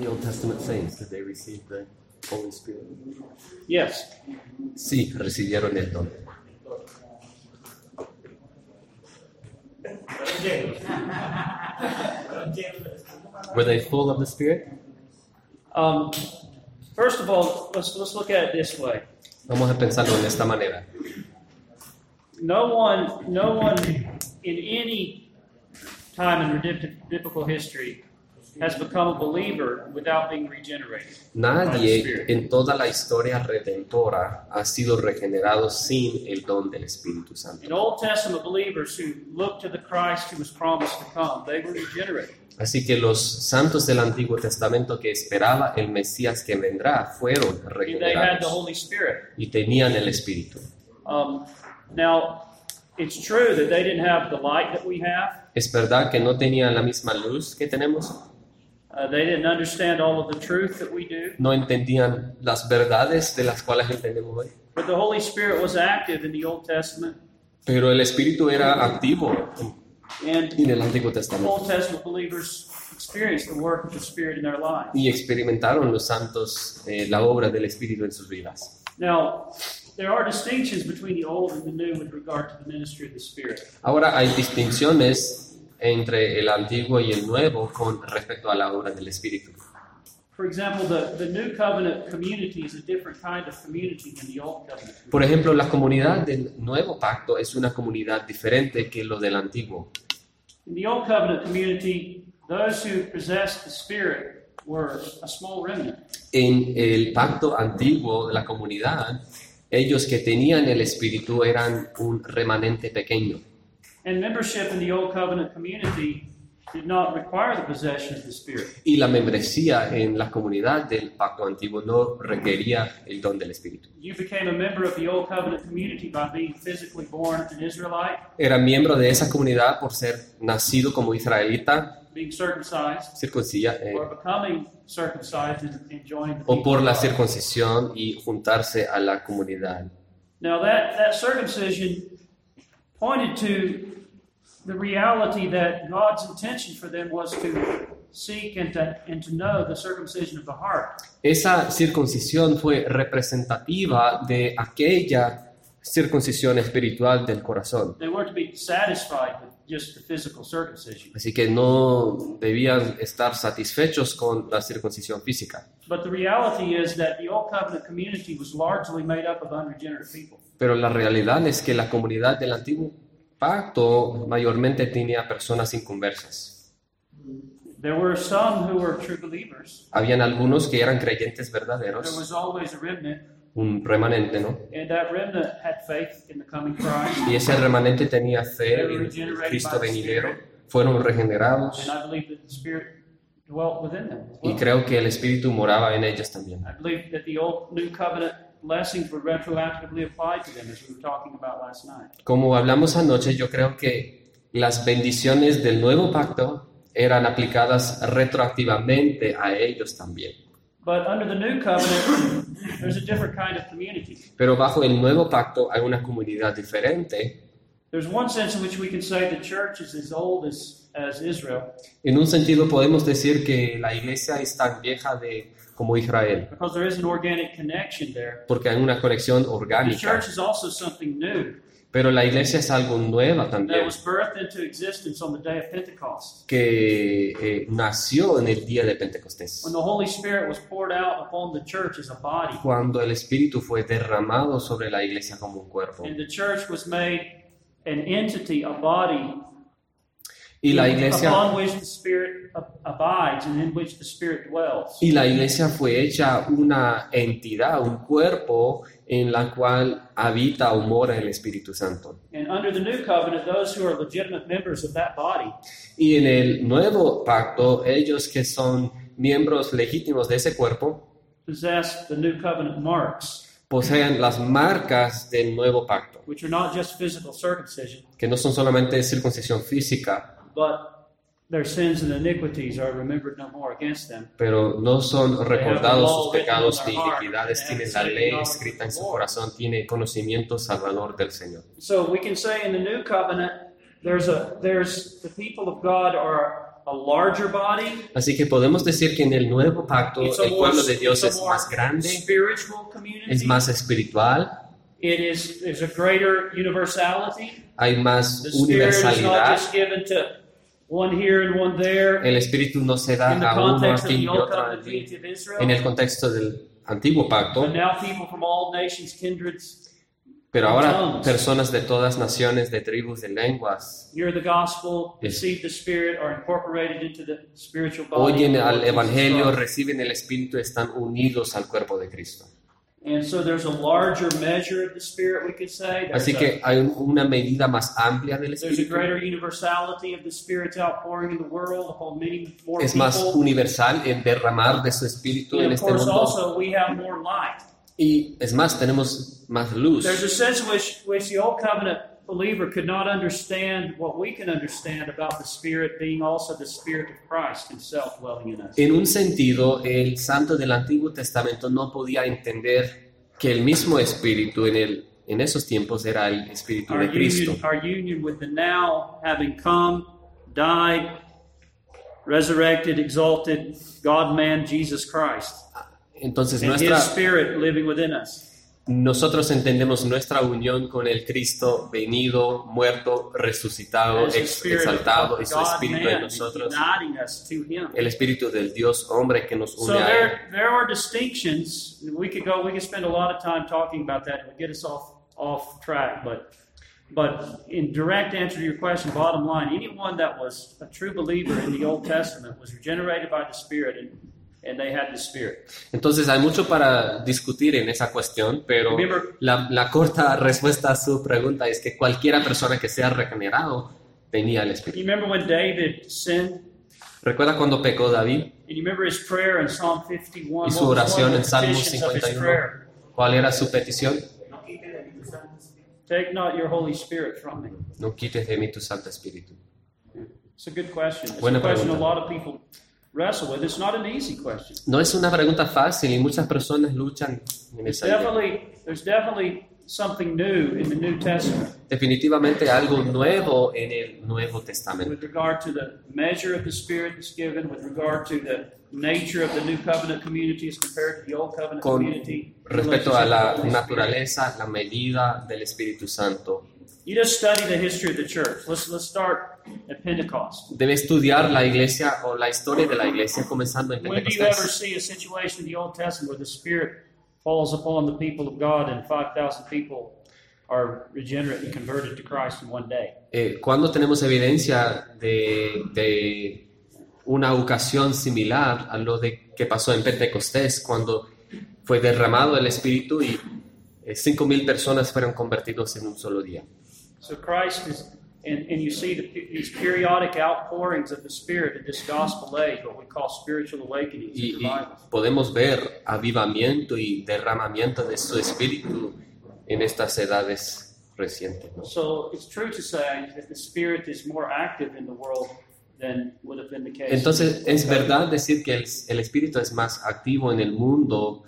The Old Testament saints, did they receive the Holy Spirit? Yes. Sí, recibieron el don. Were they full of the Spirit? Um, first of all, let's let's look at it this way. Vamos a pensarlo de esta manera. No one, no one in any time in redemptive biblical history has become a believer without being regenerated. Nadie en toda la historia redentora ha sido regenerado sin el don del Espíritu Santo. In Old Testament believers who looked to the Christ who was promised to come, they were regenerated. Así que los santos del Antiguo Testamento que esperaba el Mesías que vendrá fueron regenerados y tenían el Espíritu. Um, now, it's true that they didn't have the light that we have. Es verdad que no tenían la misma luz que tenemos, no entendían las verdades de las cuales entendemos hoy, But the Holy Spirit was active in the Old Testament. pero el Espíritu era activo And en el Antiguo Testamento Old Testament believers experienced the work of the Spirit in their lives. y experimentaron los santos eh, la obra del Espíritu en sus vidas. Now, there are distinctions between the Old and the New with regard to the ministry of the Spirit. Ahora hay distinciones entre el Antiguo y el Nuevo con respecto a la obra del Espíritu. For example, the, the New Covenant community is a different kind of community than the Old Covenant. Por ejemplo, la comunidad del Nuevo Pacto es una comunidad diferente que lo del Antiguo. In the Old Covenant community, those who possessed the Spirit were a small remnant. En el pacto antiguo de la comunidad, ellos que tenían el Espíritu eran un remanente pequeño. And membership in the Old Covenant community did not require the possession of the Spirit. Y la membresía en la comunidad del pacto antiguo no requería el don del Espíritu. You became a member of the Old Covenant community by being physically born an Israelite, Era miembro de esa comunidad por ser nacido como israelita, being circumcised, circuncilla, eh, or becoming circumcised and, and joining the o people por of la God. circuncisión y juntarse a la comunidad. Now that, that circumcision pointed to the reality that God's intention for them was to seek and to, and to know the circumcision of the heart. Esa circuncisión fue representativa de aquella circuncisión espiritual del corazón. They weren't to be satisfied with just the physical circumcision. Así que no debían estar satisfechos con la circuncisión física. But the reality is that the Old Covenant community was largely made up of unregenerate people. Pero la realidad es que la comunidad del antiguo pacto mayormente tenía personas inconversas. There were some who were true believers. Habían algunos que eran creyentes There verdaderos, was always a remnant, un remanente, ¿no? and that remnant had faith in the coming Christ. Y ese remanente tenía fe en Cristo venidero, fueron regenerados And I believe that the Spirit dwelt within them. y creo que el Espíritu moraba en ellos también. I believe that the old New Covenant blessings were retroactively applied to them, as we were talking about last night. Como hablamos anoche, yo creo que las bendiciones del nuevo pacto eran aplicadas retroactivamente a ellos también. But under the New Covenant, there's a different kind of community. Pero bajo el nuevo pacto hay una comunidad diferente. There's one sense in which we can say the church is as old as, as Israel, En un sentido podemos decir que la iglesia es tan vieja de, como Israel, because there is an organic connection there. porque hay una conexión orgánica. church is also something new Pero la iglesia es algo nueva también, was birthed into existence on the day of Pentecost, que eh, nació en el día de Pentecostés, when the Holy Spirit was poured out upon the church as a body, cuando el Espíritu fue derramado sobre la iglesia como un cuerpo. and the church was made an entity, a body Y la iglesia. Y la iglesia fue hecha una entidad, un cuerpo en la cual habita o mora el Espíritu Santo. And under the new covenant, those who are legitimate members of that body Y en el nuevo pacto, ellos que son miembros legítimos de ese cuerpo, possess the new covenant marks, poseen las marcas del nuevo pacto, which are not just physical circumcision, que no son solamente circuncisión física, but their sins and iniquities are remembered no more against them. pero no son recordados sus pecados ni iniquidades, tienen la ley escrita en su corazón, tiene conocimiento salvador del Señor. So we can say in the new covenant, there's a there's the people of God are a larger body. Así que podemos decir que en el nuevo pacto It's el pueblo de Dios es more más grande, es más espiritual, It is there's a greater universality. hay más The Spirit is not universalidad. just given to one here and one there. El espíritu no se da in the a uno context of aquí the y otro allí. En el contexto del antiguo pacto, But now people from all nations, kindreds, pero ahora personas de todas naciones, de tribus, de lenguas, hear the gospel, Yes. receive the Spirit, are incorporated into the spiritual body. oyen al evangelio, reciben el espíritu, están unidos al cuerpo de Cristo. Así a, que hay un- una medida más amplia del there's a espíritu. greater universality of the Spirit's outpouring in the world upon many more Es más universal el derramar de su espíritu en este mundo. Y es más, tenemos más luz. There's a sense which, which the Old Covenant believer could not understand what we can understand about the Spirit being also the Spirit of Christ Himself dwelling in us. En un sentido, el santo del Antiguo Testamento no podía entender que el mismo espíritu en, el, en esos tiempos era el espíritu Our de Cristo. union, our union with the now having come, died, resurrected, exalted God man Jesus Christ, ah, Entonces, and His nuestra, Spirit living within us. Nosotros entendemos nuestra unión con el Cristo venido, muerto, resucitado, ex- exaltado y su espíritu en nosotros, uniting us to Him. el espíritu del Dios hombre que nos So une a Él. there, there are distinctions. We could go. We could spend a lot of time talking about that. It would get us off off track. But, but in direct answer to your question, bottom line, anyone that was a true believer in the Old Testament was regenerated by the Spirit, and and they had the Spirit. Entonces hay mucho para discutir en esa cuestión, pero Remember- la, la corta respuesta a su pregunta es que cualquiera persona que sea regenerado tenía el Espíritu. You remember when David sinned, ¿Recuerda cuando pecó David and you remember his prayer in Psalm 51. y su oración en Salmo petitions of his 51? prayer? ¿Cuál era su petición? Take not your Holy Spirit from me. No quites de mí tu Santo Espíritu. It's a good question. It's Buena a question a pregunta. lot of people wrestle with. It's not an easy question. No es una pregunta fácil y muchas personas luchan en esa definitely, there's definitely something new in the New Testament Definitivamente algo nuevo en el Nuevo Testamento. with regard to the measure of the Spirit that's given, with regard to the nature of the New Covenant community as compared to the Old Covenant Con community. respecto a la naturaleza, la medida del Espíritu Santo. You just study the history of the church. Let's let's start at Pentecost. Debe estudiar la iglesia o la historia de la iglesia comenzando en Pentecostés. see a situation in the Old Testament where the Spirit falls upon the people of God and 5,000 people are regenerate and converted to Christ in one day? Eh, ¿Cuándo tenemos evidencia de, de una ocasión similar a lo de que pasó en Pentecostés, cuando fue derramado el Espíritu y eh, cinco mil personas fueron convertidos en un solo día? So Christ is, and, and you see the, these periodic outpourings of the Spirit in this gospel age, what we call spiritual awakenings Y, and y revivals. podemos ver avivamiento y derramamiento de su Espíritu en estas edades recientes. ¿no? So it's true to say that the Spirit is more active in the world than would have been the case. Entonces, es verdad decir que el, el Espíritu es más activo en el mundo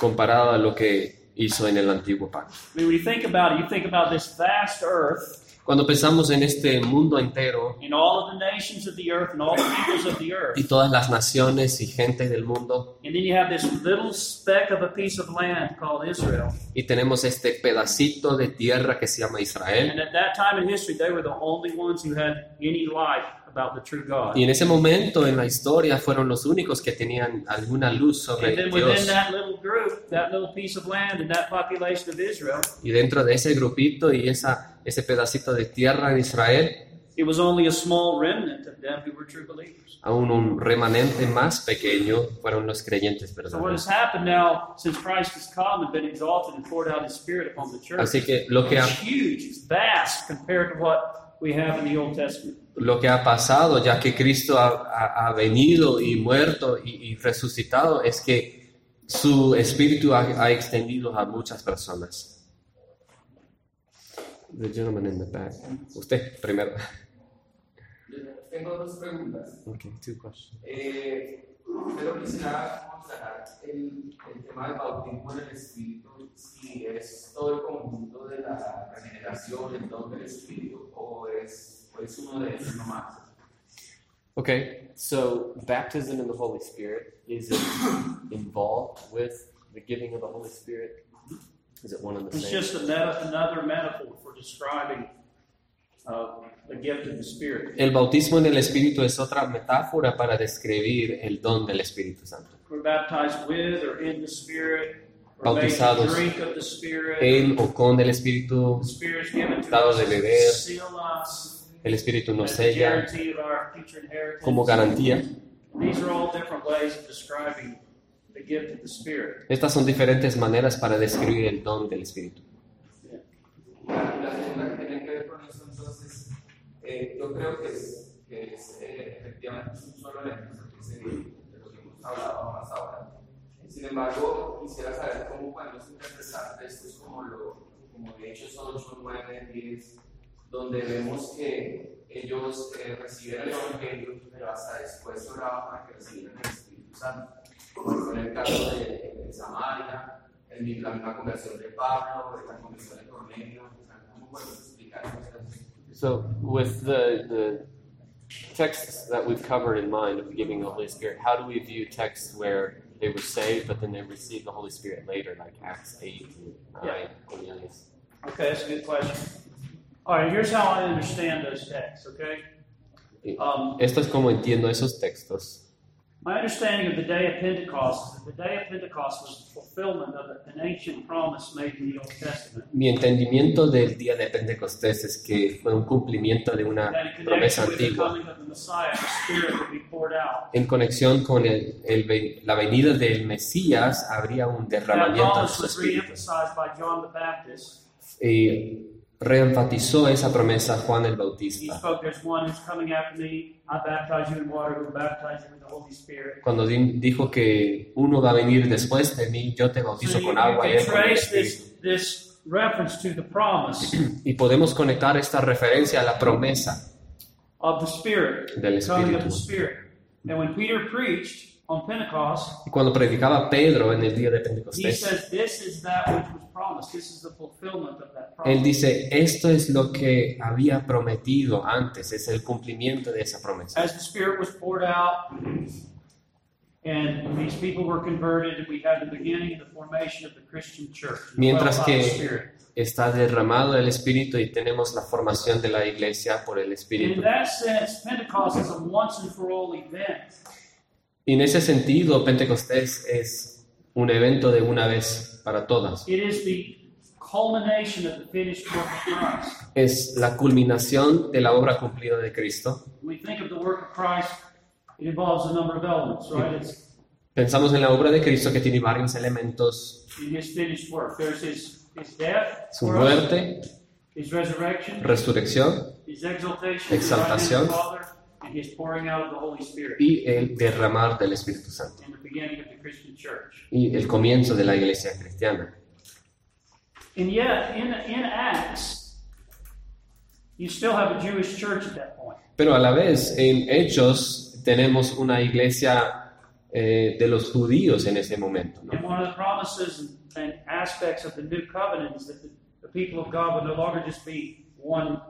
comparado a lo que hizo en el antiguo pacto. I mean, when you think about it, you think about this vast earth Cuando pensamos en este mundo entero and all of the nations of the earth and all the peoples of the earth, y todas las naciones y gente del mundo, y tenemos este pedacito de tierra que se llama Israel, About the true God. y en ese momento en la historia fueron los únicos que tenían alguna luz sobre And then within Dios. that little group, that little piece of land and that population of Israel, Y dentro de ese grupito y esa, ese pedacito de tierra en Israel, it was only a small remnant of them who were true believers. aún un remanente más pequeño fueron los creyentes So what has verdaderos. happened now since Christ has come and been exalted and poured out his spirit upon the church? Así que lo que ha, huge, it's vast compared to what we have in the Old Testament. Lo que ha pasado, ya que Cristo ha, ha- ha venido y muerto y, y resucitado, es que su espíritu ha, ha extendido a muchas personas. The gentleman in the back. Usted primero. Tengo dos preguntas. Okay, two questions. Eh, primero quisiera aclarar el, el tema del bautismo en el Espíritu, si es todo el conjunto de la regeneración, el don del Espíritu, o es, o es uno de. Okay, so baptism in the Holy Spirit, is it involved with the giving of the Holy Spirit? Is it one and the It's same? just a meta- another metaphor for describing uh, the gift of the Spirit. El bautismo en el Espíritu es otra metáfora para describir el don del Espíritu Santo. We're baptized with or in the Spirit. We're Bautizados drink of the Spirit. En o con el Espíritu, The Spirit is given to us de to beber. El Espíritu nos sella como garantía. These are all different ways of describing the gift of the Spirit. Estas son diferentes maneras para describir el don del Espíritu. La, que tiene que ver con eso, entonces, eh, yo creo que es, que es eh, efectivamente es un solo elemento que se de lo que hemos hablado más ahora. Sin embargo, quisiera saber cómo podemos interpretar textos como, lo, como de Hechos 8, 9, 10, donde vemos que ellos eh, reciben el Evangelio, pero hasta después oraban para que recibieran el Espíritu Santo. Como en el caso de, de Samaria, en la misma conversión de Pablo, la conversión de Cornelio. O sea, ¿Cómo podemos explicar estas So, with the, the texts that we've covered in mind of giving the Holy Spirit, how do we view texts where they were saved but then they received the Holy Spirit later, like Acts 8 and 9, Yeah. Cornelius? Okay, that's a good question. Right, here's how I understand those texts, okay? Um, Esto es como entiendo esos textos. my understanding of the day of Pentecost is that the day of Pentecost was the fulfillment of an ancient promise made in the Old Testament. Mi entendimiento del día de Pentecostés es que fue un cumplimiento de una promesa antigua. En conexión con el- el ve- la venida del Mesías, habría un derramamiento de su espíritu. Y reenfatizó esa promesa Juan el He Bautista. spoke, There's one who's coming after me. I baptize you in water, who will baptize you with the Holy Spirit. Cuando di- dijo que uno va a venir después de mí, yo te bautizo con agua y can él con el espíritu. Y podemos conectar esta referencia a la promesa of the Spirit, del Espíritu. Y cuando predicaba Pedro en el día de he Pentecostés, says, This is that which was promised. This is the fulfillment of that él dice, esto es lo que había prometido antes, es el cumplimiento de esa promesa. As the Spirit was poured out, and these people were converted, we had the beginning of the formation of the Christian church. Mientras que-. Está derramado el Espíritu y tenemos la formación de la iglesia por el Espíritu. Y en ese sentido, Pentecostés es un evento de una vez para todas. It is the culmination of the finished work of Christ. Es la culminación de la obra cumplida de Cristo. When we think of the work of Christ, it involves a number of elements, right? It's Pensamos en la obra de Cristo que tiene varios elementos. in his finished work. There's his, his death, Su muerte, his resurrection, resurrección his exaltation, Exaltación. And his pouring out of the Holy Spirit, y el derramar del Espíritu Santo. and the beginning of the Christian church. Y el comienzo de la iglesia cristiana. And yet, in, in Acts, you still have a Jewish church at that point. Pero a la vez, en Hechos, tenemos una iglesia eh, de los judíos en ese momento. ¿no? And one of the promises and, and aspects of the new covenant is that the, the people of God would no longer just be one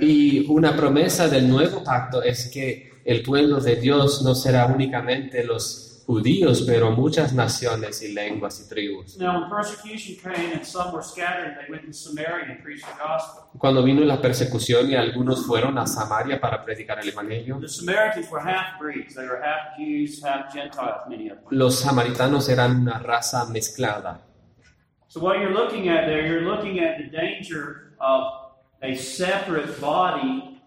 Y una promesa del nuevo pacto es que el pueblo de Dios no será únicamente los judíos, pero muchas naciones y lenguas y tribus. Now, when persecution came and some were scattered, they went to Samaria and preached the gospel. Cuando vino la persecución y algunos fueron a Samaria para predicar el Evangelio, The Samaritans were half breeds. They were half Jews, half Gentiles, many of them. los samaritanos eran una raza mezclada. So, what you're looking at there, you're looking at the danger of a separate body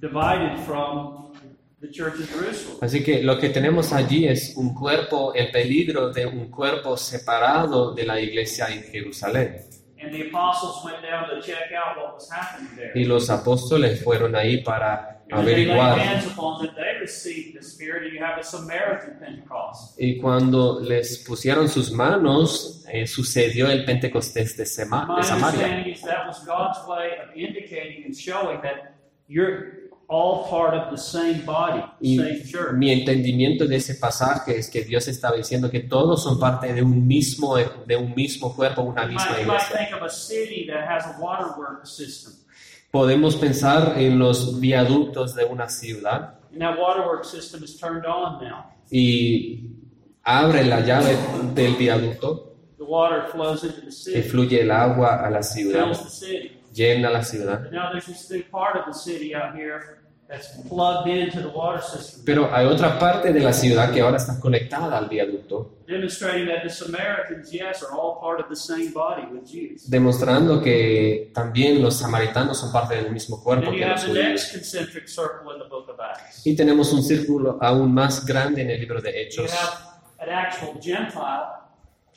divided from the church of Jerusalem. Así que lo que tenemos allí es un cuerpo, el peligro de un cuerpo separado de la iglesia en Jerusalén. And the apostles went down to check out what was happening there. Y los apóstoles fueron ahí para averiguar. Y cuando les pusieron sus manos, eh, sucedió el Pentecostés de, Sema- de Samaria. All part of the same body, Y same church. mi entendimiento de ese pasaje es que Dios estaba diciendo que todos son parte de un mismo, de un mismo cuerpo, una misma iglesia. think of a city that has a waterworks system. Podemos pensar en los viaductos de una ciudad and that waterworks system is turned on now. y abre la llave del viaducto The water flows into the y city, fluye el agua a la ciudad, fills the city. llena la ciudad. Now there's this new part of the city out here that's plugged into the water system, Pero hay otra parte de la ciudad que ahora está conectada al viaducto, demonstrating that the Samaritans, yes, are all part of the same body with Jesus. demostrando que también los samaritanos son parte del mismo cuerpo que los judíos. Y tenemos un círculo aún más grande en el libro de Hechos,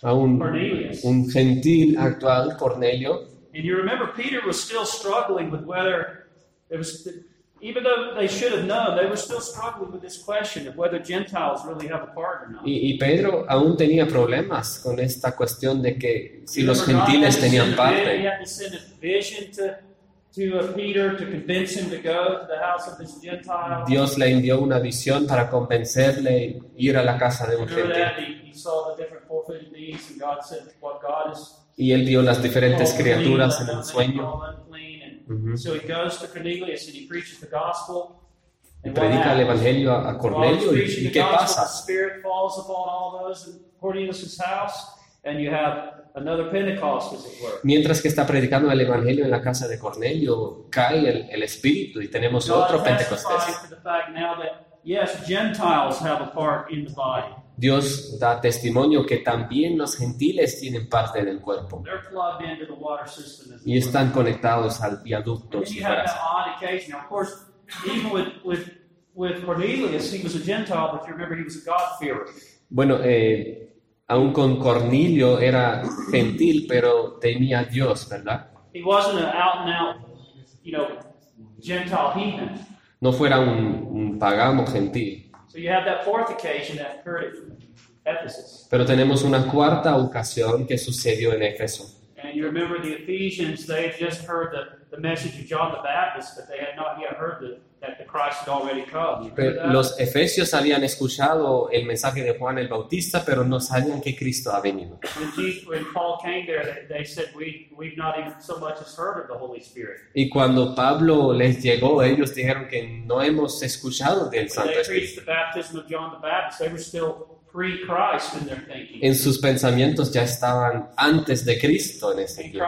a un, Cornelius. un gentil actual, Cornelio, And you remember Peter was still struggling with whether it was, even though they should have known, they were still struggling with this question of whether Gentiles really have a part or not. y, y Pedro aún tenía problemas con esta cuestión de que si los gentiles tenían parte. Dios le envió una visión para convencerle ir a la casa de un gentil. Y él vio las diferentes criaturas en el sueño Ujú. So he goes to Cornelius and he preaches the gospel. y predica el evangelio a, Cornelio. ¿Y, y qué pasa? The Spirit falls upon all those in Cornelius' house, and you have another Pentecost, as it were. Mientras que está predicando el evangelio en la casa de Cornelio, cae el, el espíritu y tenemos otro God Pentecostés. now that yes, Gentiles have a part in the body. Dios da testimonio que también los gentiles tienen parte del cuerpo They're plugged into the water system. As it y están conectados al viaducto. And then si you have fuera that así. odd occasion. Now, of course, even with with with Cornelius, he was a Gentile, but you remember he was a God-fearer. Bueno, eh, aún con Cornelio era gentil, pero temía a Dios, ¿verdad? He wasn't an out-and-out, you know, Gentile heathen. No fuera un, un pagano gentil. So you have that fourth occasion that occurred at Ephesus. Pero tenemos una cuarta ocasión que sucedió en Éfeso. And you remember the Ephesians, they had just heard the, the message of John the Baptist, but they had not yet heard the, that the Christ had already come. You remember Pero? Los efesios habían escuchado el mensaje de Juan el Bautista, pero no sabían que Cristo ha venido. When, Jesus, when Paul came there, they, they said, we, We've not even so much as heard of the Holy Spirit. Y cuando Pablo les llegó, ellos dijeron que no hemos escuchado del When Santo Espíritu. preached the baptism of John the Baptist, they were still pre Christ in their thinking. En sus pensamientos ya estaban antes de Cristo en And tiempo.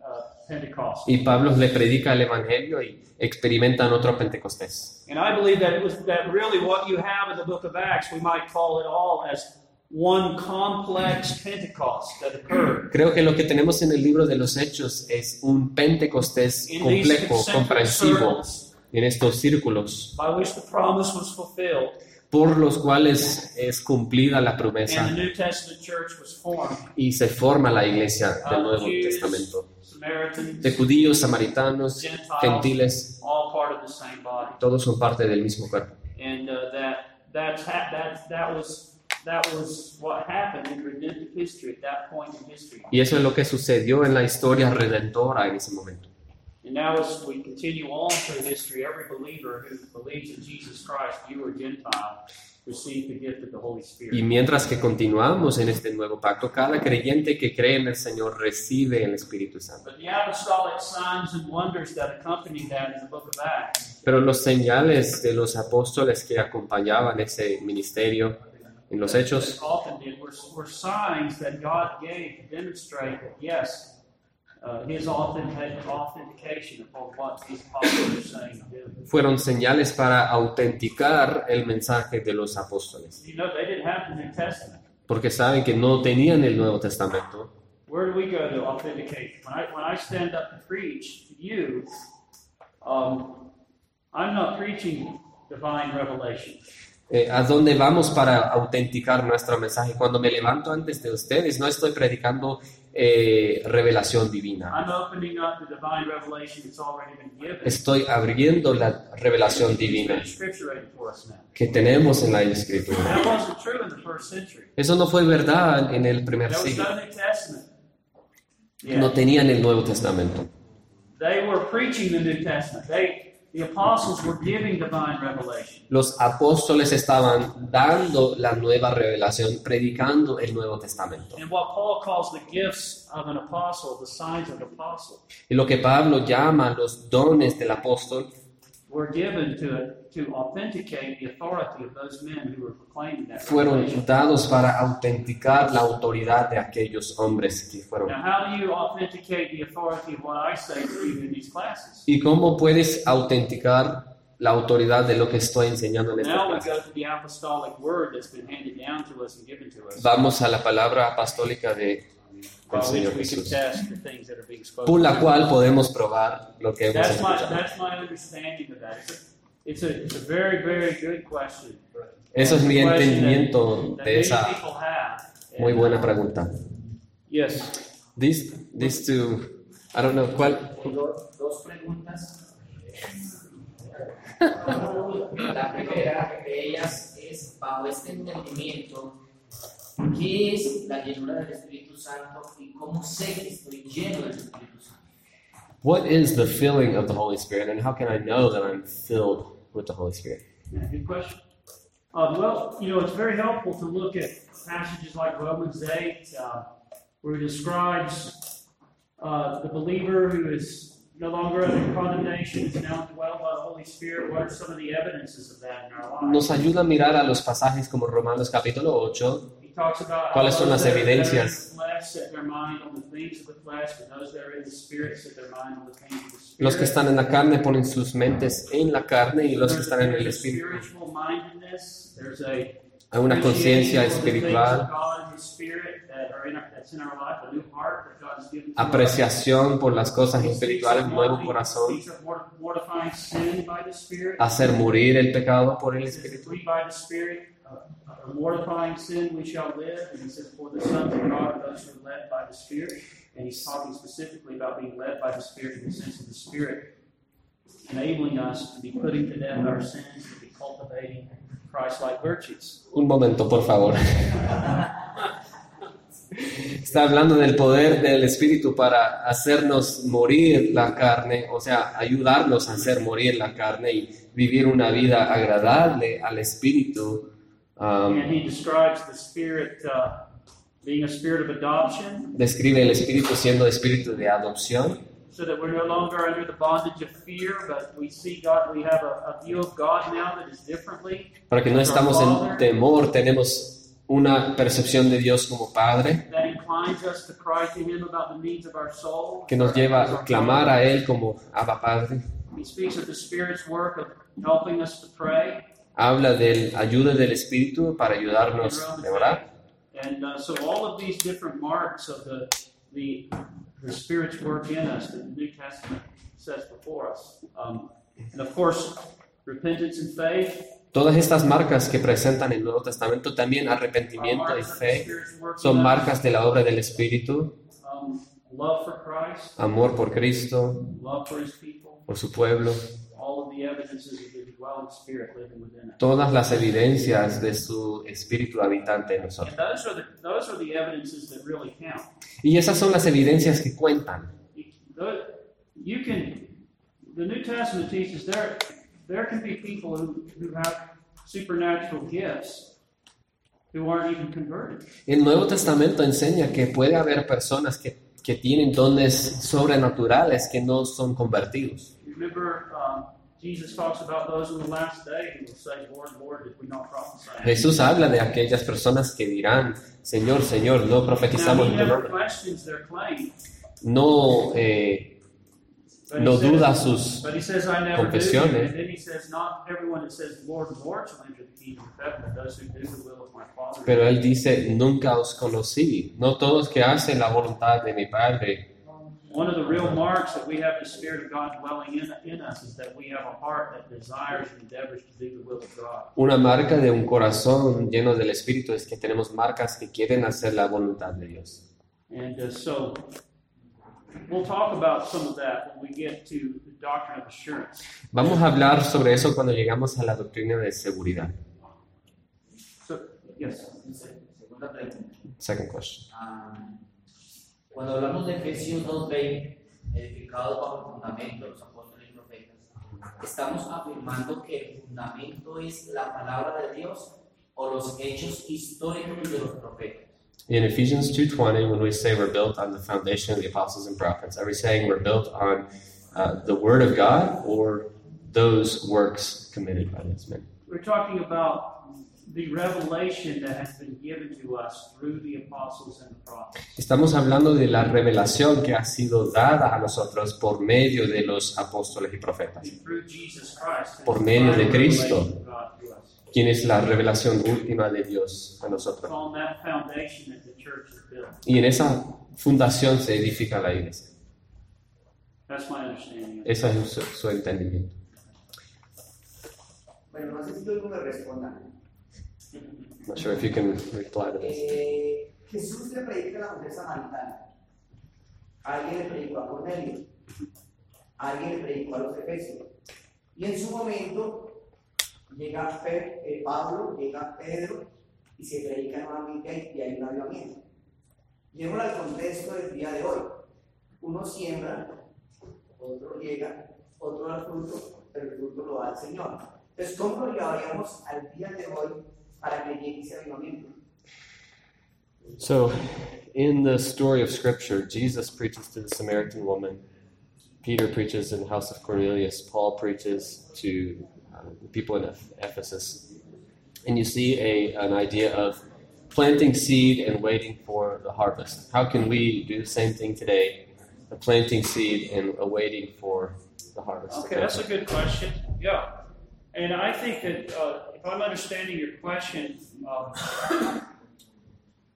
Uh. Y Pablo le predica el Evangelio y experimentan otro Pentecostés. And I believe that it was that really what you have in the book of Acts, we might call it all as one complex Pentecost that occurred. Creo que lo que tenemos en el libro de los Hechos es un Pentecostés complejo, comprensivo, en estos círculos, by which the promise was fulfilled, por los cuales es cumplida la promesa y se forma la iglesia del Nuevo Testamento. De judíos, samaritanos, gentiles, todos son parte del mismo cuerpo. Y eso es lo que sucedió en la historia redentora en ese momento. And now, as we continue on through history, every believer who believes in Jesus Christ, you or Gentile, receive the gift of the Holy Y mientras que continuamos en este nuevo pacto, cada creyente que cree en el Señor recibe el Espíritu Santo. But the apostolic signs and wonders that accompany that in the book of Acts Pero los señales de los apóstoles que acompañaban ese ministerio en los hechos fueron señales para autenticar el mensaje de los apóstoles. You know, they didn't have the New Testament. Porque saben que no tenían el Nuevo Testamento. Where do we go to authenticate? When I, when I stand up and preach to you, um, I'm not preaching divine revelation. Eh, ¿A dónde vamos para autenticar nuestro mensaje? Cuando me levanto antes de ustedes, no estoy predicando eh, revelación divina. Estoy abriendo la revelación divina que tenemos en la Escritura. Eso no fue verdad en el primer siglo. no tenían el Nuevo Testamento. They were preaching the New Testament. They the apostles were giving divine revelation. Los apóstoles estaban dando la nueva revelación, predicando el Nuevo Testamento. And what Paul calls the gifts of an apostle, the signs of an apostle, Y lo que Pablo llama los dones del apóstol fueron dados para autenticar la autoridad de aquellos hombres que fueron. Now, how do you authenticate the authority of what I say to you in these classes? ¿Y cómo puedes autenticar la autoridad de lo que estoy enseñando en esta Now we clase? go to the apostolic word that's been handed down to us and given to us, Vamos a la palabra apostólica de, by del Señor which we can Jesús, test the things that are being spoken. por la cual podemos probar lo que hemos That's my, escuchado. that's my understanding of that. It's a, it's a, it's a very, very good question. Eso es mi entendimiento de esa muy buena uh, pregunta. Yes. These, these two, I don't know, ¿cuál? Do- dos preguntas. La primera de ellas es, bajo este entendimiento, ¿qué es la llenura del Espíritu Santo y cómo sé que estoy lleno del Espíritu Santo? What is the filling of the Holy Spirit and how can I know that I'm filled with the Holy Spirit? Yeah, good question. Uh, well, you know, it's very helpful to look at passages like Romans 8, uh, where it describes uh, the believer who is no longer under condemnation, is now indwelled by the Holy Spirit. What are some of the evidences of that in our lives? Nos ayuda a mirar a los pasajes como Romanos capítulo 8, He talks about ¿Cuáles son las evidencias? los que están en la carne ponen sus mentes en la carne y los que están en el espíritu. Hay una conciencia espiritual, apreciación por las cosas espirituales, nuevo corazón, hacer morir el pecado por el espíritu. "We by the Spirit, uh, uh, mortifying sin, we shall live." And he says, "For the sons of God are those who are led by the Spirit." And he's talking specifically about being led by the Spirit in the sense of the Spirit enabling us to be putting to death our sins, to be cultivating Christ-like virtues. Un momento, por favor. Está hablando del poder del Espíritu para hacernos morir la carne, o sea, ayudarnos a hacer morir la carne y vivir una vida agradable al Espíritu. Um, and he describes the Spirit uh, being a spirit of adoption, describe el Espíritu siendo espíritu de adopción, so that we're no longer under the bondage of fear, but we see God, we have a, a view of God now that is differently. para que no estamos en temor, tenemos una percepción de Dios como Padre, that inclines us to cry to Him about the needs of our soul. que nos lleva a clamar a Él como Abba Padre. Habla del ayuda del Espíritu para ayudarnos a orar. And uh, so all of these different marks of the, the, the Spirit's work in us that the New Testament says before us. Um, and of course, repentance and faith. Todas estas marcas que presentan el Nuevo Testamento, también arrepentimiento y fe, son marcas de la obra del Espíritu, Um, love for Christ, amor por Cristo, love for His people, por su pueblo, all of the evidences todas las evidencias de su Espíritu habitante en nosotros. And those are the those are the evidences that really count. Y esas son las evidencias que cuentan. You, the- you can the New Testament teaches there there can be people who, who have supernatural gifts who aren't even converted. El Nuevo Testamento enseña que puede haber personas que, que tienen dones sobrenaturales que no son convertidos. Remember, um, Jesus talks about those in the last day who will say, "Lord, Lord, did we not prophesy?" Jesús habla de aquellas personas que dirán, Señor, Señor, no profetizamos en tu nombre. No eh, no duda sus confesiones. And then he says, not everyone that says, Lord, Lord shall enter the kingdom of heaven, but those who do the will of my Father. Pero él dice, nunca os conocí. No todos que hacen la voluntad de mi Padre. One of the real marks that we have the Spirit of God dwelling in, in us is that we have a heart that desires and endeavors to do the will of God. Una marca de un corazón lleno del Espíritu es que tenemos marcas que quieren hacer la voluntad de Dios. And uh, so we'll talk about some of that when we get to the doctrine of assurance. Vamos a hablar sobre eso cuando llegamos a la doctrina de seguridad. So, yes. Second question. Ah, cuando hablamos de Efesios 2.20, edificados bajo el fundamento de los apóstoles y profetas, estamos afirmando que el fundamento es la palabra de Dios o los hechos históricos de los profetas. In Ephesians 2:20, when we say we're built on the foundation of the apostles and prophets, are we saying we're built on uh, the Word of God or those works committed by those men? We're talking about Estamos hablando de la revelación que ha sido dada a nosotros por medio de los apóstoles y profetas, And through Jesus Christ. Por medio de Cristo. quien es la revelación última de Dios a nosotros. on that foundation that the church is built. Y en esa fundación se edifica la iglesia. That's my understanding. of it. Ese es su, su entendimiento. Bueno, no sé si todo el mundo me responda. Not sure if you can reply to this. Eh, Jesús le predica a la mujer samaritana. Alguien le predicó a Cornelio. Alguien le predicó a los efesios. Y en su momento llega Pe- eh, Pablo, llega Pedro y se predica nuevamente y hay un avivamiento. Llevémoslo al contexto del día de hoy. Uno siembra, otro llega, otro da el fruto, pero el fruto lo da el Señor. Entonces, ¿cómo lo llevaríamos al día de hoy para que llegue ese avivamiento? So, in the story of Scripture, Jesus preaches to the Samaritan woman. Peter preaches in the house of Cornelius. Paul preaches to uh, the people in Eph- Ephesus. And you see a, an idea of planting seed and waiting for the harvest. How can we do the same thing today? A planting seed and awaiting for the harvest. Okay, that's a good question. Yeah. And I think that uh, if I'm understanding your question, um,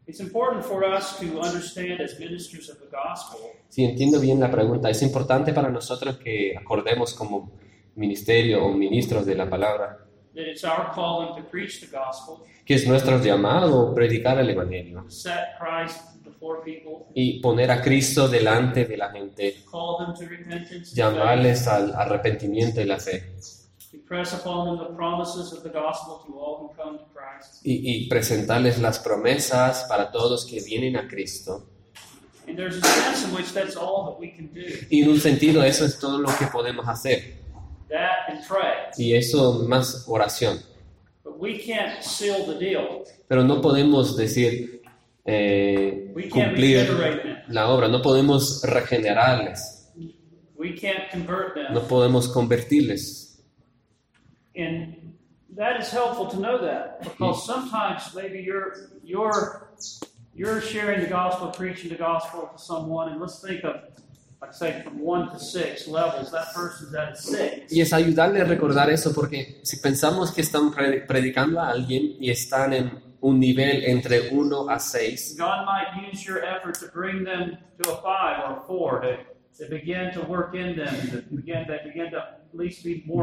it's important for us to understand as ministers of the gospel. Si entiendo bien la pregunta, es importante para nosotros que acordemos como ministerio o ministros de la palabra. That it's our calling to preach the gospel, que es nuestro llamado predicar el Evangelio. to set Christ before people, y poner a Cristo delante de la gente, call them to repentance, llamarles al arrepentimiento y la fe y, y presentarles las promesas para todos que vienen a Cristo. Y en un sentido eso es todo lo que podemos hacer That and pray. y eso más oración. But we can't seal the deal. Pero no podemos decir eh, We can't cumplir la obra, no podemos regenerarles, We can't convert them. no podemos convertirles. And that is helpful to know that because sometimes maybe you're you're you're sharing the gospel, preaching the gospel to someone, and let's think of like say from one to six levels. That person's at six. Y es ayudarle a recordar eso porque si pensamos que están pre- predicando a alguien y están en un nivel entre 1 a 6, God might use your effort to bring them to a five or a four to, to begin to work in them, to begin to begin to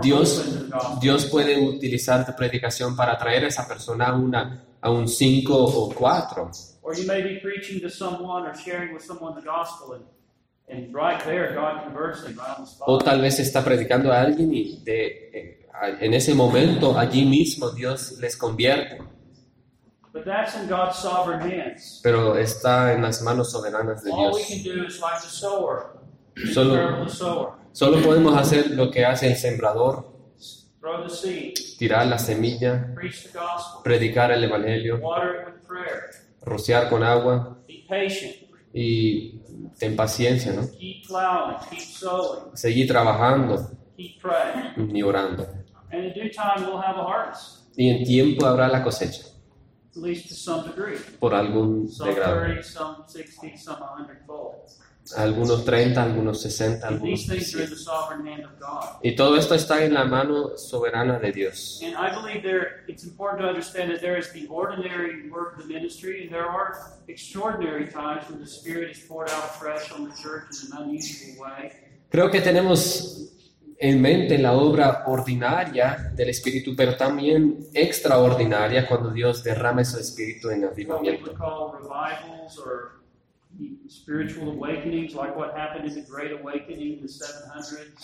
Dios. Dios puede utilizar tu predicación para traer a esa persona a, una, a un 5 o 4. Or you may be preaching to someone or sharing with someone the gospel, and, and right there, God converts them right on the spot. O tal vez está predicando a alguien y de, eh, en ese momento, allí mismo, Dios les convierte. But that's in God's sovereign hands. Pero está en las manos soberanas de All we can Dios. do is like the sower, the Solo, solo podemos hacer lo que hace el sembrador, tirar la semilla, predicar el Evangelio, rociar con agua. Y ten paciencia, ¿no? Seguir trabajando. Keep praying. y orando. And in due time, we'll have a harvest, Y en tiempo habrá la cosecha, por algún Some degrado. 30, some 60, some 100 fold. Algunos 30, algunos 60, And algunos these things are in 100. the sovereign hand of God. Y todo esto está en la mano soberana de Dios. And I believe there, it's important to understand that there is the ordinary work of the ministry, and there are extraordinary times when the Spirit is poured out afresh on the church in an unusual way. Creo que tenemos en mente la obra ordinaria del Espíritu, pero también extraordinaria cuando Dios derrama su Espíritu en avivamiento.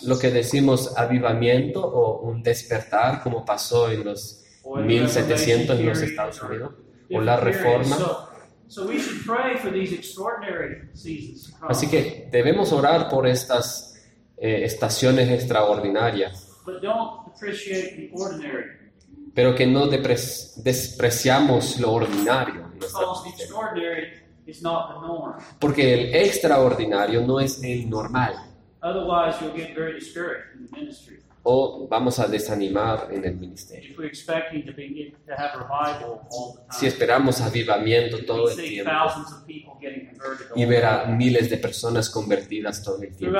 Lo que decimos avivamiento o un despertar, como pasó en los or the 1700 en los Estados Unidos, o la. Reforma. So, so we should pray for these extraordinary seasons to come. Así que debemos orar por estas eh, estaciones extraordinarias. But don't appreciate the ordinary, pero que no despreciamos lo ordinario. en is not the norm. Porque el extraordinario no es el normal. Otherwise, you'll get very discouraged in the ministry. O vamos a desanimar en el ministerio. Si esperamos avivamiento todo el tiempo y ver a miles de personas convertidas todo el tiempo.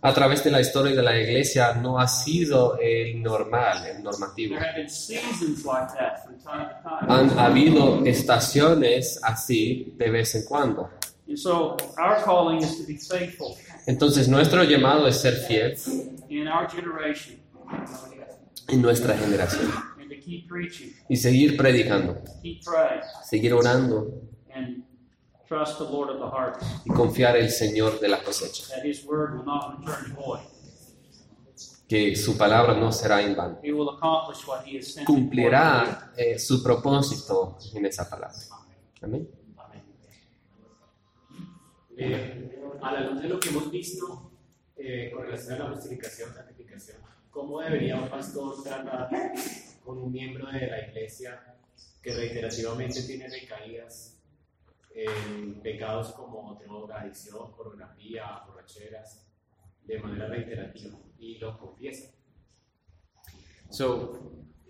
A través de la historia de la iglesia no ha sido el normal, el normativo. Han habido estaciones así de vez en cuando. Entonces nuestro llamado es ser fiel in our generation en nuestra generación and to keep preaching, y seguir predicando, seguir orando and trust the Lord of the harvest, y confiar en el Señor de la cosecha, that His word will not return void. que su palabra no será en vano. He will accomplish what He has sent it for. Cumplirá eh, su propósito en esa palabra. Amén. Eh, a la luz de lo que hemos visto eh, con relación a la justificación, santificación, ¿cómo debería un pastor tratar con un miembro de la iglesia que reiterativamente tiene recaídas en pecados como droga, adicción, pornografía, borracheras, de manera reiterativa y lo confiesa? So,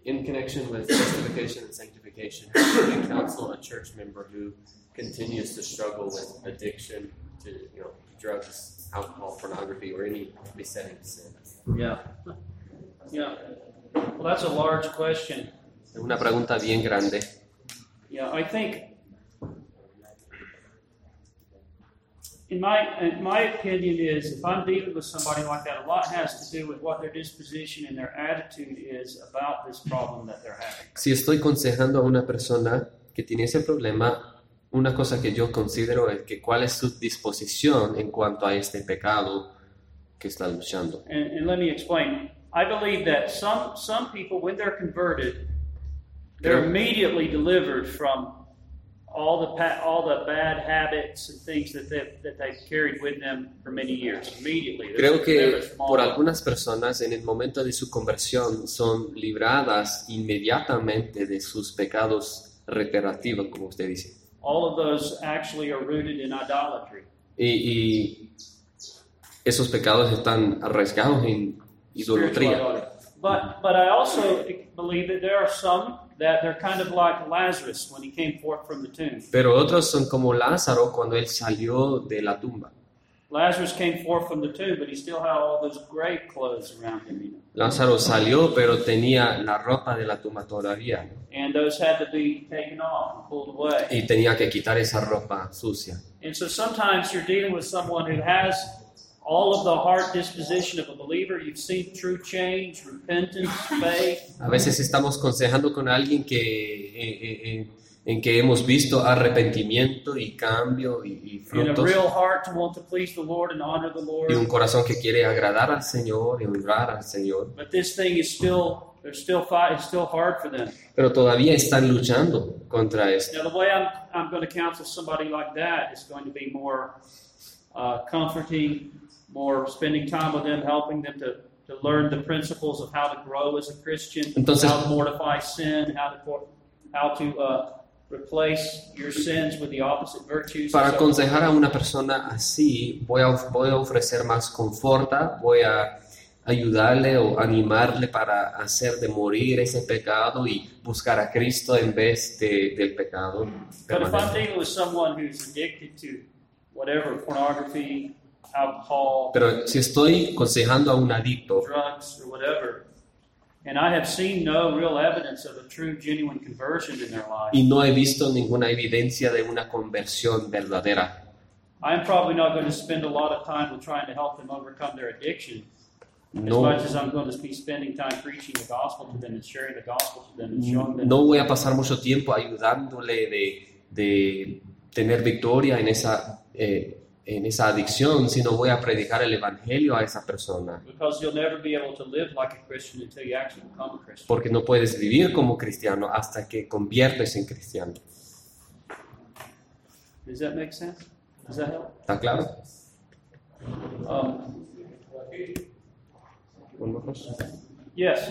in connection with justification and sanctification, you counsel a church member who continues to struggle with addiction to, you know, drugs, alcohol, pornography, or any besetting sin? Yeah. Yeah. Well, that's a large question. Es una pregunta bien grande. Yeah, I think, in my in my opinion, is if I'm dealing with somebody like that, a lot has to do with what their disposition and their attitude is about this problem that they're having. Si estoy aconsejando a una persona que tiene ese problema, una cosa que yo considero es que cuál es su disposición en cuanto a este pecado que está luchando. And, and let me explain. I believe that some some people, when they're converted, they're immediately delivered from all the all the bad habits and things that they that they've carried with them for many years. Immediately, Creo que por algunas personas en el momento de su conversión son libradas inmediatamente de sus pecados reiterativos, como usted dice. All of those actually are rooted in idolatry. Y, y esos pecados están arraigados en idolatría. But but I also believe that there are some that they're kind of like Lazarus when he came forth from the tomb. Pero otros son como Lázaro cuando él salió de la tumba. Lazarus came forth from the tomb, but he still had all those grave clothes around him, you know. Lázaro salió, pero tenía la ropa de la tumba todavía. And those had to be taken off and pulled away. Y tenía que quitar esa ropa sucia. And so sometimes you're dealing with someone who has all of the heart disposition of a believer. You've seen true change, repentance, faith. A veces estamos consejando con alguien que, eh, eh, eh, en que hemos visto arrepentimiento y cambio y, y frutos. real heart to want to please the Lord and honor the Lord. Y un corazón que quiere agradar al Señor y honrar al Señor. But this thing is still, they're still fight, it's still hard for them. Pero todavía están luchando contra esto. Now, the way I'm, I'm going to counsel somebody like that is going to be more uh, comforting, more spending time with them, helping them to, to learn the principles of how to grow as a Christian, Entonces- how to mortify sin, how to, how to uh, replace your sins with the opposite virtues. Para aconsejar a una persona así, voy a, voy a ofrecer más conforta, voy a ayudarle o animarle para hacer de morir ese pecado y buscar a Cristo en vez de, del pecado. But if I'm permanente. dealing with someone who's addicted to whatever, pornography, alcohol, Pero si estoy aconsejando a un adicto drugs, or whatever, and I have seen no real evidence of a true, genuine conversion in their life, y no he visto ninguna evidencia de una conversión verdadera, I'm probably not going to spend a lot of time with trying to help them overcome their addiction. As no, much as I'm going to be spending time preaching the gospel to them and sharing the gospel to them and showing them. no voy a pasar mucho tiempo ayudándole de, de tener victoria en esa, eh, en esa adicción, sino voy a predicar el Evangelio a esa persona. Because you'll never be able to live like a Christian until you actually become a Christian. Porque no puedes vivir como cristiano hasta que conviertes en cristiano. Does that make sense? Does that help? ¿Está claro? Um. Yes.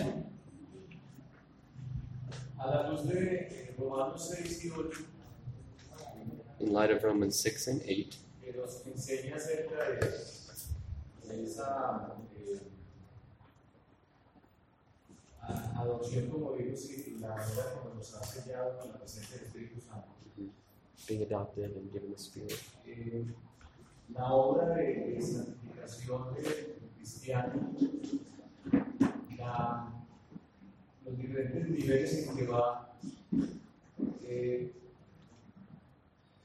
A la luz de Romanos 6 y 8, In light of Romans 6 and 8, que nos enseña acerca de, de esa eh, adopción como hijos y la manera como nos ha sellado con la presencia del Espíritu Santo. being adopted and given the Spirit. Eh, la obra de, de santificación del cristiano, la- los diferentes niveles en que va, eh,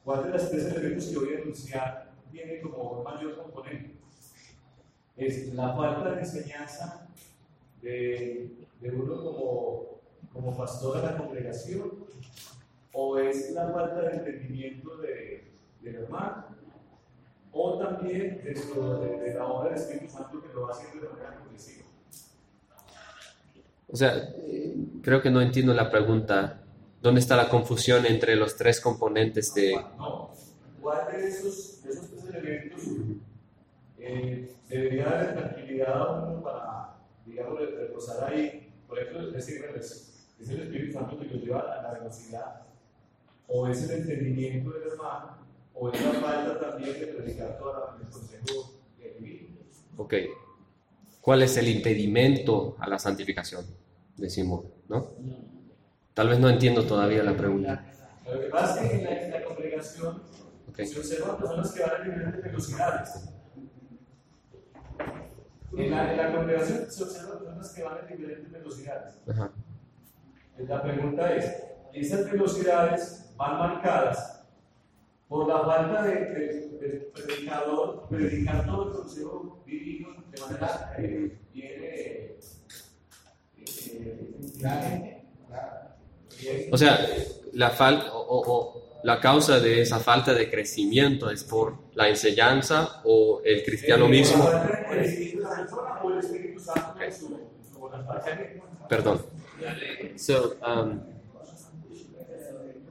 ¿cuál de las tres elementos que voy a enunciar tiene como mayor componente? Es la falta de enseñanza de, de uno como, como pastor de la congregación, o es la falta de entendimiento de, del hermano, o también dentro de, de la obra del Espíritu Santo que lo va haciendo de manera progresiva. O sea, creo que no entiendo la pregunta. ¿Dónde está la confusión entre los tres componentes de... No, ¿cuál de esos, esos tres elementos eh, debería dar tranquilidad a uno para, digamos, reposar ahí? Por ejemplo, es, es el Espíritu Santo que lo lleva a la velocidad, o es el entendimiento del hermano, o es la falta también de predicar toda la, el consejo divino. Ok. ¿Cuál es el impedimento a la santificación? Decimos, ¿no? Tal vez no entiendo todavía la pregunta. Lo que pasa es que en la, en la congregación se observan personas que van a diferentes velocidades. En la, en la congregación se observan personas que van a diferentes velocidades. Ajá. La pregunta es, ¿esas velocidades van marcadas por la falta de, de- del predicador, predicar todo el consejo divino de manera eh, bien, eh, eh, O sea, la falta o, o- o la causa de esa falta de crecimiento es por la enseñanza o el cristiano mismo. Perdón. So, um,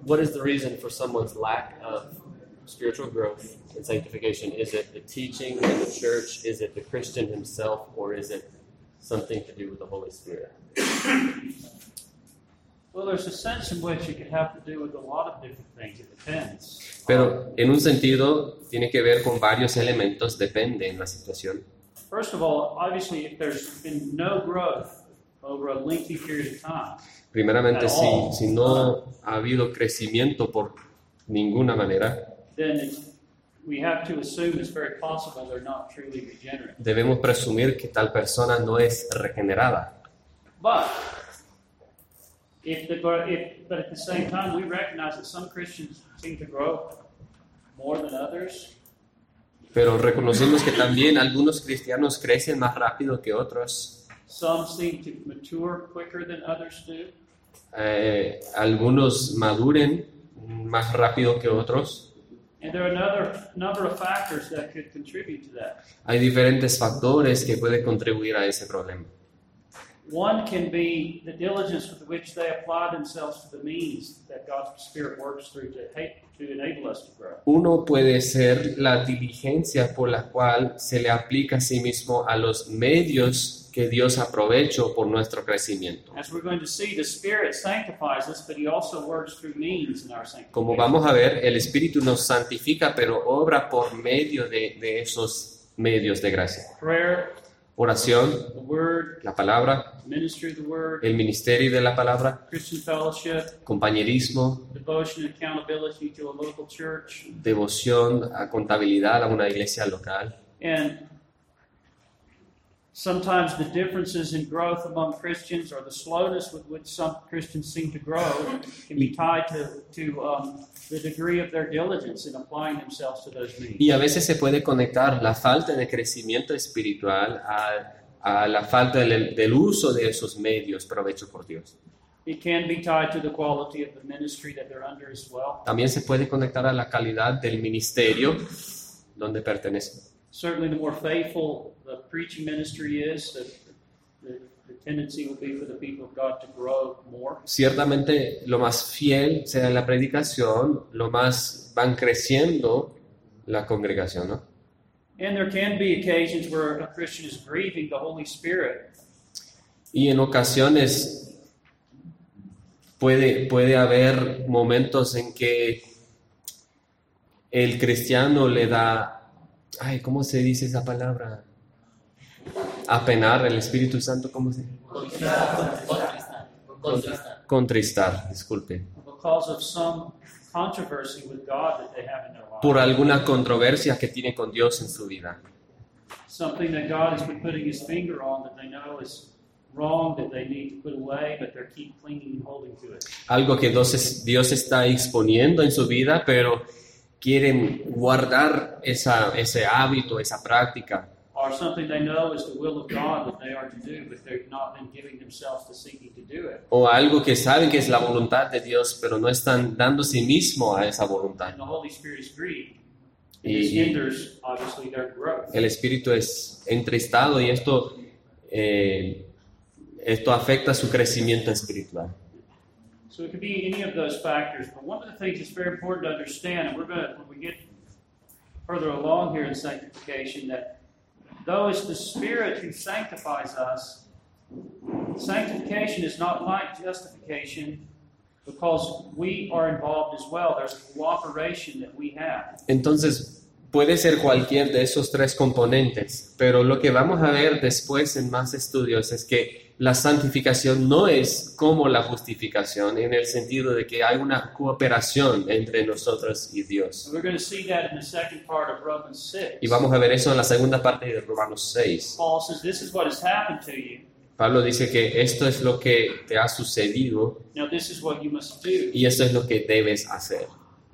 what is the reason for someone's lack of spiritual growth and sanctification? Is it the teaching in the church? Is it the Christian himself? Or is it something to do with the Holy Spirit? Pero en un sentido tiene que ver con varios elementos, depende en la situación. First of all, obviously, if there's been no growth over a lengthy period of time, Primeramente, si, all. si no ha habido crecimiento por ninguna manera, then it's, we have to assume it's very possible they're not truly regenerate. debemos presumir que tal persona no es regenerada. But if the if, but at the same time, we recognize that some Christians seem to grow more than others. Pero reconocemos que también algunos cristianos crecen más rápido que otros. Some seem to mature quicker than others do. Eh, algunos maduren más rápido que otros. And there are another number of factors that could contribute to that. Hay diferentes factores que pueden contribuir a ese problema. One can be the diligence with which they apply themselves to the means that God's Spirit works through to, to enable us to grow. Uno puede ser la diligencia por la cual se le aplica a sí mismo a los medios que Dios aprovechó por nuestro crecimiento. As we're going to see, the Spirit sanctifies us, but He also works through means in our sanctification. Como vamos a ver, el Espíritu nos santifica, pero obra por medio de, de esos medios de gracia. Prayer, Oración, la palabra, el ministerio de la palabra, Christian fellowship, compañerismo, devotion and accountability to a local church, devoción, a contabilidad a una iglesia local. and sometimes the differences in growth among Christians or the slowness with which some Christians seem to grow can be tied to, to um, the degree of their diligence in applying themselves to those means. Y a veces se puede conectar la falta de crecimiento espiritual a, a la falta del, del uso de esos medios provecho por Dios. It can be tied to the quality of the ministry that they're under as well. También se puede conectar a la calidad del ministerio donde pertenece. Certainly, the more faithful the preaching ministry is, the, the, the tendency will be for the people of God to grow more. Ciertamente, lo más fiel sea la predicación, lo más van creciendo la congregación, ¿no? And there can be occasions where a Christian is grieving the Holy Spirit Y en ocasiones puede, puede haber momentos en que el cristiano le da, ay, ¿cómo se dice esa palabra? Apenar el Espíritu Santo, ¿cómo se Contristar, contristar, contristar. Contristar, disculpe. Por alguna controversia que tiene con Dios en su vida. Something that God has been putting his finger on that they know is. Algo que Dios está exponiendo en su vida, pero quieren guardar esa, ese hábito, esa práctica. Or something they know is the will of God that they are to do, but they've not been giving themselves to seeking to do it. O algo que saben que es la voluntad de Dios, pero no están dando sí mismo a esa voluntad. And the Holy Spirit is grieved. Y- This y- hinders, obviously, their growth. el espíritu es entristado y esto, eh, esto afecta su crecimiento espiritual. So it could be any of those factors, but one of the things that's very important to understand, and we're going to, when we get further along here in sanctification, that though it's the Spirit who sanctifies us, sanctification is not like justification because we are involved as well. There's cooperation that we have. Entonces, puede ser cualquier de esos tres componentes, pero lo que vamos a ver después en más estudios es que la santificación no es como la justificación, en el sentido de que hay una cooperación entre nosotros y Dios. And we're going to see that in the second part of Romans 6. Y vamos a ver eso en la segunda parte de Romanos 6. Paul says, This is what has happened to you. Pablo dice que esto es lo que te ha sucedido Now, this is what you must do. y esto es lo que debes hacer.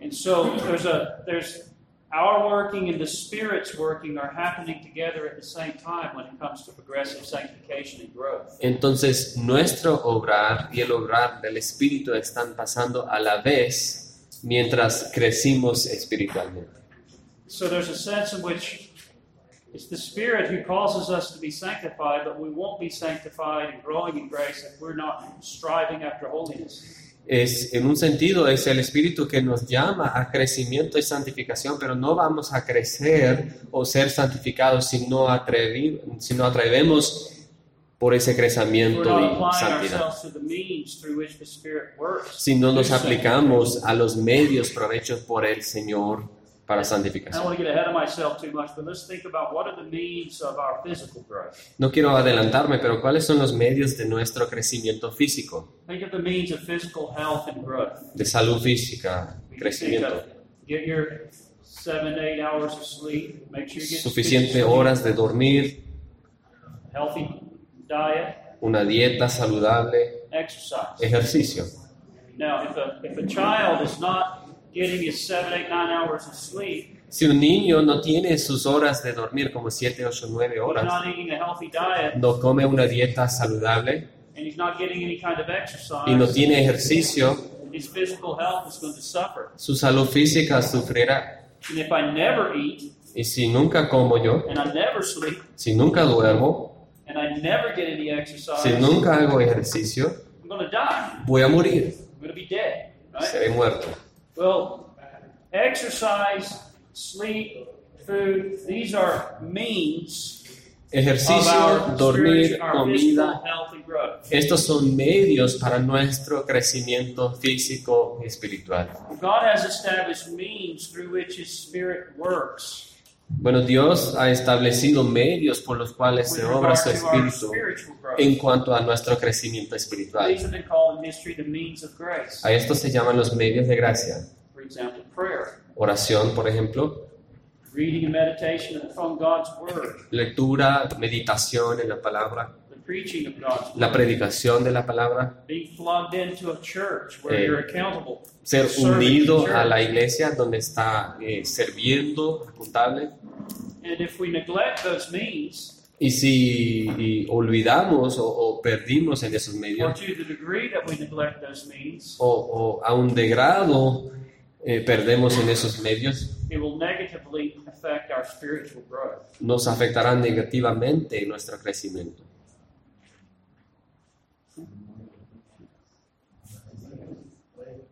And so there's a there's our working and the Spirit's working are happening together at the same time when it comes to progressive sanctification and growth. Entonces, nuestro obrar y el obrar del Espíritu están pasando a la vez mientras crecimos espiritualmente. So there's a sense in which it's the Spirit who causes us to be sanctified, but we won't be sanctified and growing in grace if we're not striving after holiness. Es, en un sentido, es el Espíritu que nos llama a crecimiento y santificación, pero no vamos a crecer o ser santificados si no, atrevi- si no atrevemos por ese crecimiento y santidad. Si no nos aplicamos a los medios provechos por el Señor para I don't santificación. want to get ahead of myself too much, but let's think about what are the means of our physical growth. No quiero adelantarme, pero ¿cuáles son los medios de nuestro crecimiento físico, Think of the means of physical health and growth. de salud física, crecimiento? Suficiente horas de dormir, sleep, healthy diet, una dieta saludable, exercise. ejercicio. Now, if a if a child is not getting his seven, eight, nine hours of sleep, Si un niño no tiene sus horas de dormir como 7, 8, 9 he's horas, not eating a healthy diet, no come una dieta saludable and he's not getting any kind of exercise, y no tiene ejercicio, his physical health is going to suffer. su salud física sufrirá. And if I never eat Y si nunca como yo, and I never sleep si nunca duermo, and I never get any exercise, si nunca hago ejercicio, I'm die. voy a morir, I'm going to be dead. Right? seré muerto. Well, exercise, sleep, food, these are means of Ejercicio, our, dormir, comida, estos son medios para nuestro crecimiento físico y espiritual. God has established means through which His Spirit works Bueno, Dios ha establecido medios por los cuales se obra su espíritu en cuanto a nuestro crecimiento espiritual. A estos se llaman los medios de gracia. Oración, por ejemplo, reading and meditation upon God's Word, lectura, meditación en la palabra, la predicación de la palabra, being plugged into a church where Eh, you're accountable, ser unido a la iglesia donde está eh, sirviendo, contable. And if we neglect those means, Y si y olvidamos o, o perdimos en esos or medios, to the degree that we neglect those means, o, o a un degrado eh, perdemos en esos medios, it will negatively affect our spiritual growth. nos afectará negativamente en nuestro crecimiento.